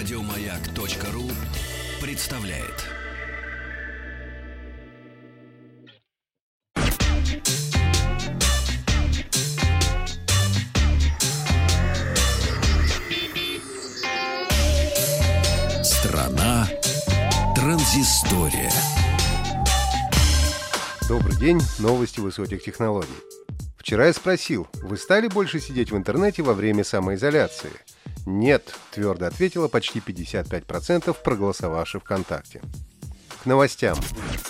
Радиомаяк.ру представляет. Страна транзистория. Добрый день, новости высоких технологий. Вчера я спросил, вы стали больше сидеть в интернете во время самоизоляции? Нет, твердо ответила почти 55% проголосовавших ВКонтакте. К новостям.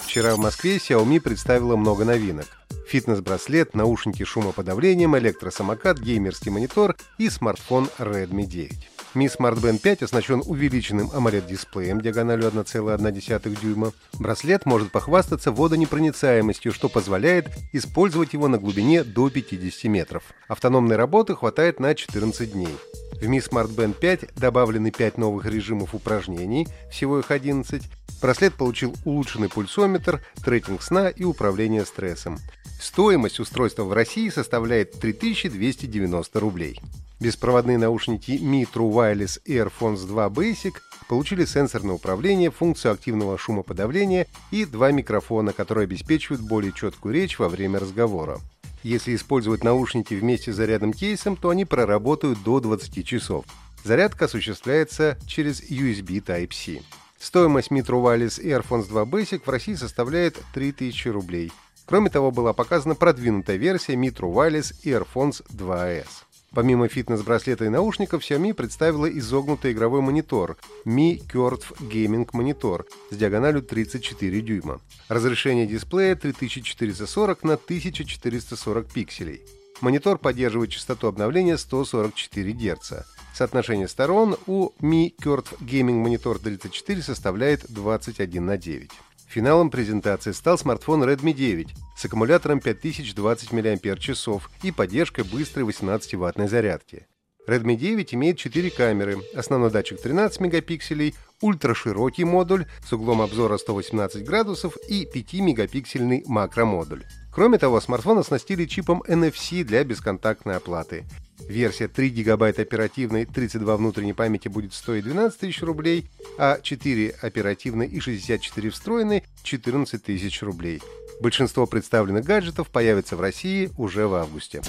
Вчера в Москве Xiaomi представила много новинок. Фитнес-браслет, наушники шумоподавлением, электросамокат, геймерский монитор и смартфон Redmi 9. Mi Smart Band 5 оснащен увеличенным AMOLED-дисплеем диагональю 1,1 дюйма. Браслет может похвастаться водонепроницаемостью, что позволяет использовать его на глубине до 50 метров. Автономной работы хватает на 14 дней. В Mi Smart Band 5 добавлены 5 новых режимов упражнений, всего их 11. Браслет получил улучшенный пульсометр, трекинг сна и управление стрессом. Стоимость устройства в России составляет 3290 рублей. Беспроводные наушники Mi True Wireless Earphones 2 Basic получили сенсорное управление, функцию активного шумоподавления и два микрофона, которые обеспечивают более четкую речь во время разговора. Если использовать наушники вместе с зарядным кейсом, то они проработают до 20 часов. Зарядка осуществляется через USB Type-C. Стоимость Mi True Wireless Earphones 2 Basic в России составляет 3000 рублей. Кроме того, была показана продвинутая версия Mi True Wireless Earphones 2S. Помимо фитнес-браслета и наушников, Xiaomi представила изогнутый игровой монитор Mi Curve Gaming Monitor с диагональю 34 дюйма. Разрешение дисплея 3440 на 1440 пикселей. Монитор поддерживает частоту обновления 144 Гц. Соотношение сторон у Mi Curve Gaming Monitor 34 составляет 21 на 9. Финалом презентации стал смартфон Redmi 9 с аккумулятором 5020 мАч и поддержкой быстрой 18-ваттной зарядки. Redmi 9 имеет 4 камеры, основной датчик 13 мегапикселей, ультраширокий модуль с углом обзора 118 градусов и 5-мегапиксельный макромодуль. Кроме того, смартфон оснастили чипом NFC для бесконтактной оплаты. Версия 3 гигабайта оперативной, 32 внутренней памяти будет стоить 12 тысяч рублей, а 4 оперативной и 64 встроенной – 14 тысяч рублей. Большинство представленных гаджетов появится в России уже в августе.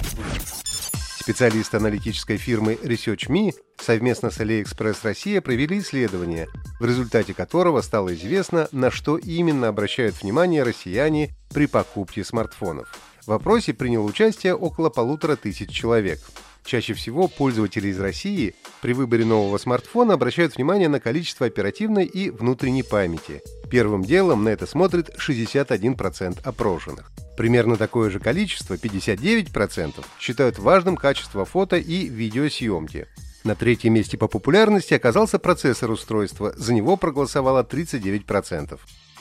Специалисты аналитической фирмы ResearchMe совместно с AliExpress Россия провели исследование, в результате которого стало известно, на что именно обращают внимание россияне при покупке смартфонов. В опросе приняло участие около полутора тысяч человек. Чаще всего пользователи из России при выборе нового смартфона обращают внимание на количество оперативной и внутренней памяти. Первым делом на это смотрит 61% опрошенных. Примерно такое же количество, 59%, считают важным качество фото и видеосъемки. На третьем месте по популярности оказался процессор устройства, за него проголосовало 39%.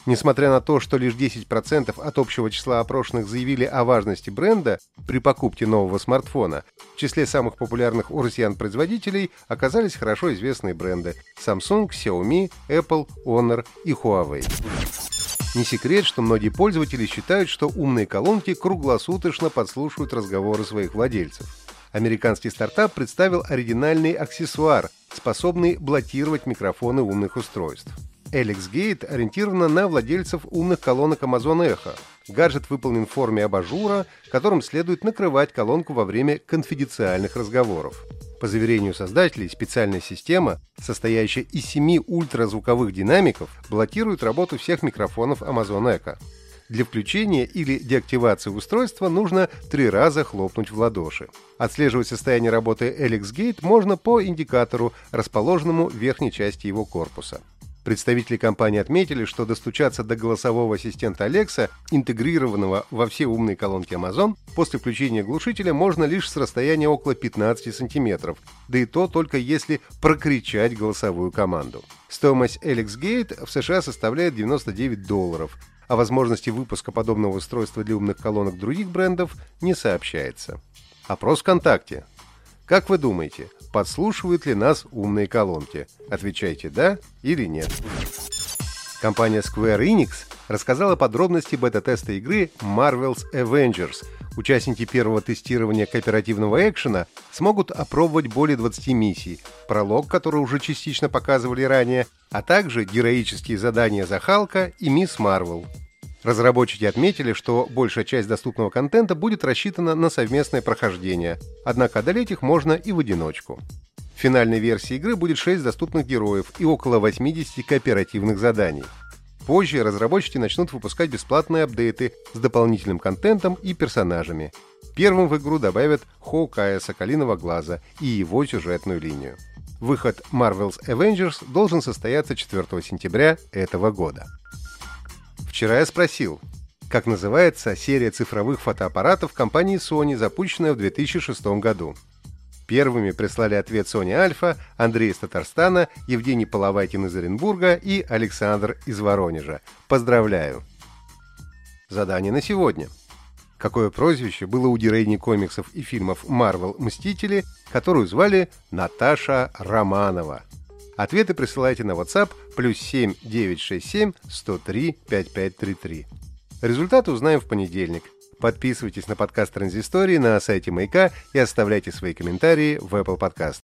Несмотря на то, что лишь 10% от общего числа опрошенных заявили о важности бренда при покупке нового смартфона, в числе самых популярных у россиян производителей оказались хорошо известные бренды Samsung, Xiaomi, Apple, Honor и Huawei. Не секрет, что многие пользователи считают, что умные колонки круглосуточно подслушивают разговоры своих владельцев. Американский стартап представил оригинальный аксессуар, способный блокировать микрофоны умных устройств. LXGate ориентирована на владельцев умных колонок Amazon Echo. Гаджет выполнен в форме абажура, которым следует накрывать колонку во время конфиденциальных разговоров. По заверению создателей, специальная система, состоящая из семи ультразвуковых динамиков, блокирует работу всех микрофонов Amazon Echo. Для включения или деактивации устройства нужно три раза хлопнуть в ладоши. Отслеживать состояние работы LXGate можно по индикатору, расположенному в верхней части его корпуса. Представители компании отметили, что достучаться до голосового ассистента Alexa, интегрированного во все умные колонки Amazon, после включения глушителя можно лишь с расстояния около 15 сантиметров, да и то только если прокричать голосовую команду. Стоимость LXGate в США составляет 99 долларов, о возможности выпуска подобного устройства для умных колонок других брендов не сообщается. Опрос ВКонтакте. Как вы думаете, подслушивают ли нас умные колонки? Отвечайте «да» или «нет». Компания Square Enix рассказала подробности бета-теста игры Marvel's Avengers. Участники первого тестирования кооперативного экшена смогут опробовать более 20 миссий, пролог, который уже частично показывали ранее, а также героические задания за Халка и Мисс Марвел. Разработчики отметили, что большая часть доступного контента будет рассчитана на совместное прохождение, однако одолеть их можно и в одиночку. В финальной версии игры будет 6 доступных героев и около 80 кооперативных заданий. Позже разработчики начнут выпускать бесплатные апдейты с дополнительным контентом и персонажами. Первым в игру добавят Хоукая Соколиного Глаза и его сюжетную линию. Выход Marvel's Avengers должен состояться 4 сентября этого года. Вчера я спросил, как называется серия цифровых фотоаппаратов компании Sony, запущенная в 2006 году. Первыми прислали ответ Sony Альфа, Андрей из Татарстана, Евгений Половайкин из Оренбурга и Александр из Воронежа. Поздравляю! Задание на сегодня. Какое прозвище было у героини комиксов и фильмов Marvel «Мстители», которую звали Наташа Романова? Ответы присылайте на WhatsApp плюс 7 967 103 5533. Результаты узнаем в понедельник. Подписывайтесь на подкаст Транзистории на сайте Маяка и оставляйте свои комментарии в Apple Podcast.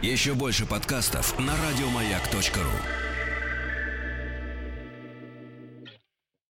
Еще больше подкастов на радиомаяк.ру.